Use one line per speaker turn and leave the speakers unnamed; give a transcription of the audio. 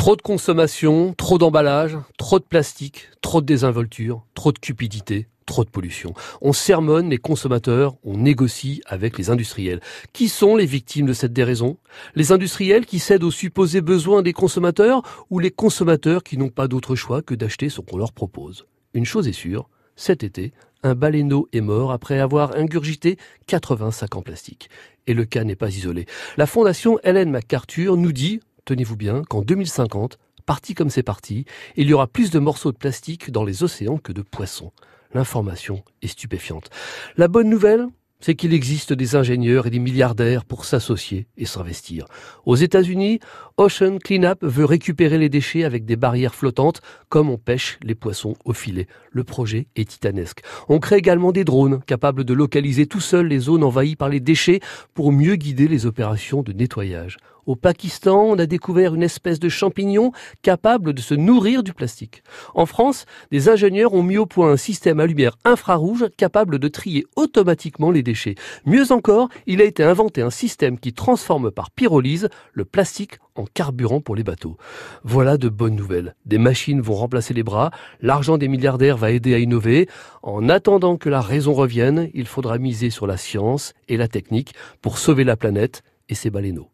Trop de consommation, trop d'emballage, trop de plastique, trop de désinvolture, trop de cupidité, trop de pollution. On sermonne les consommateurs, on négocie avec les industriels. Qui sont les victimes de cette déraison? Les industriels qui cèdent aux supposés besoins des consommateurs ou les consommateurs qui n'ont pas d'autre choix que d'acheter ce qu'on leur propose? Une chose est sûre, cet été, un baleineau est mort après avoir ingurgité 80 sacs en plastique. Et le cas n'est pas isolé. La fondation Helen MacArthur nous dit, tenez-vous bien, qu'en 2050, parti comme c'est parti, il y aura plus de morceaux de plastique dans les océans que de poissons. L'information est stupéfiante. La bonne nouvelle, c'est qu'il existe des ingénieurs et des milliardaires pour s'associer et s'investir. Aux États-Unis, Ocean Cleanup veut récupérer les déchets avec des barrières flottantes, comme on pêche les poissons au filet. Le projet est titanesque. On crée également des drones capables de localiser tout seuls les zones envahies par les déchets pour mieux guider les opérations de nettoyage. Au Pakistan, on a découvert une espèce de champignon capable de se nourrir du plastique. En France, des ingénieurs ont mis au point un système à lumière infrarouge capable de trier automatiquement les déchets. Mieux encore, il a été inventé un système qui transforme par pyrolyse le plastique en carburant pour les bateaux. Voilà de bonnes nouvelles. Des machines vont remplacer les bras, l'argent des milliardaires va aider à innover. En attendant que la raison revienne, il faudra miser sur la science et la technique pour sauver la planète et ses baleineaux.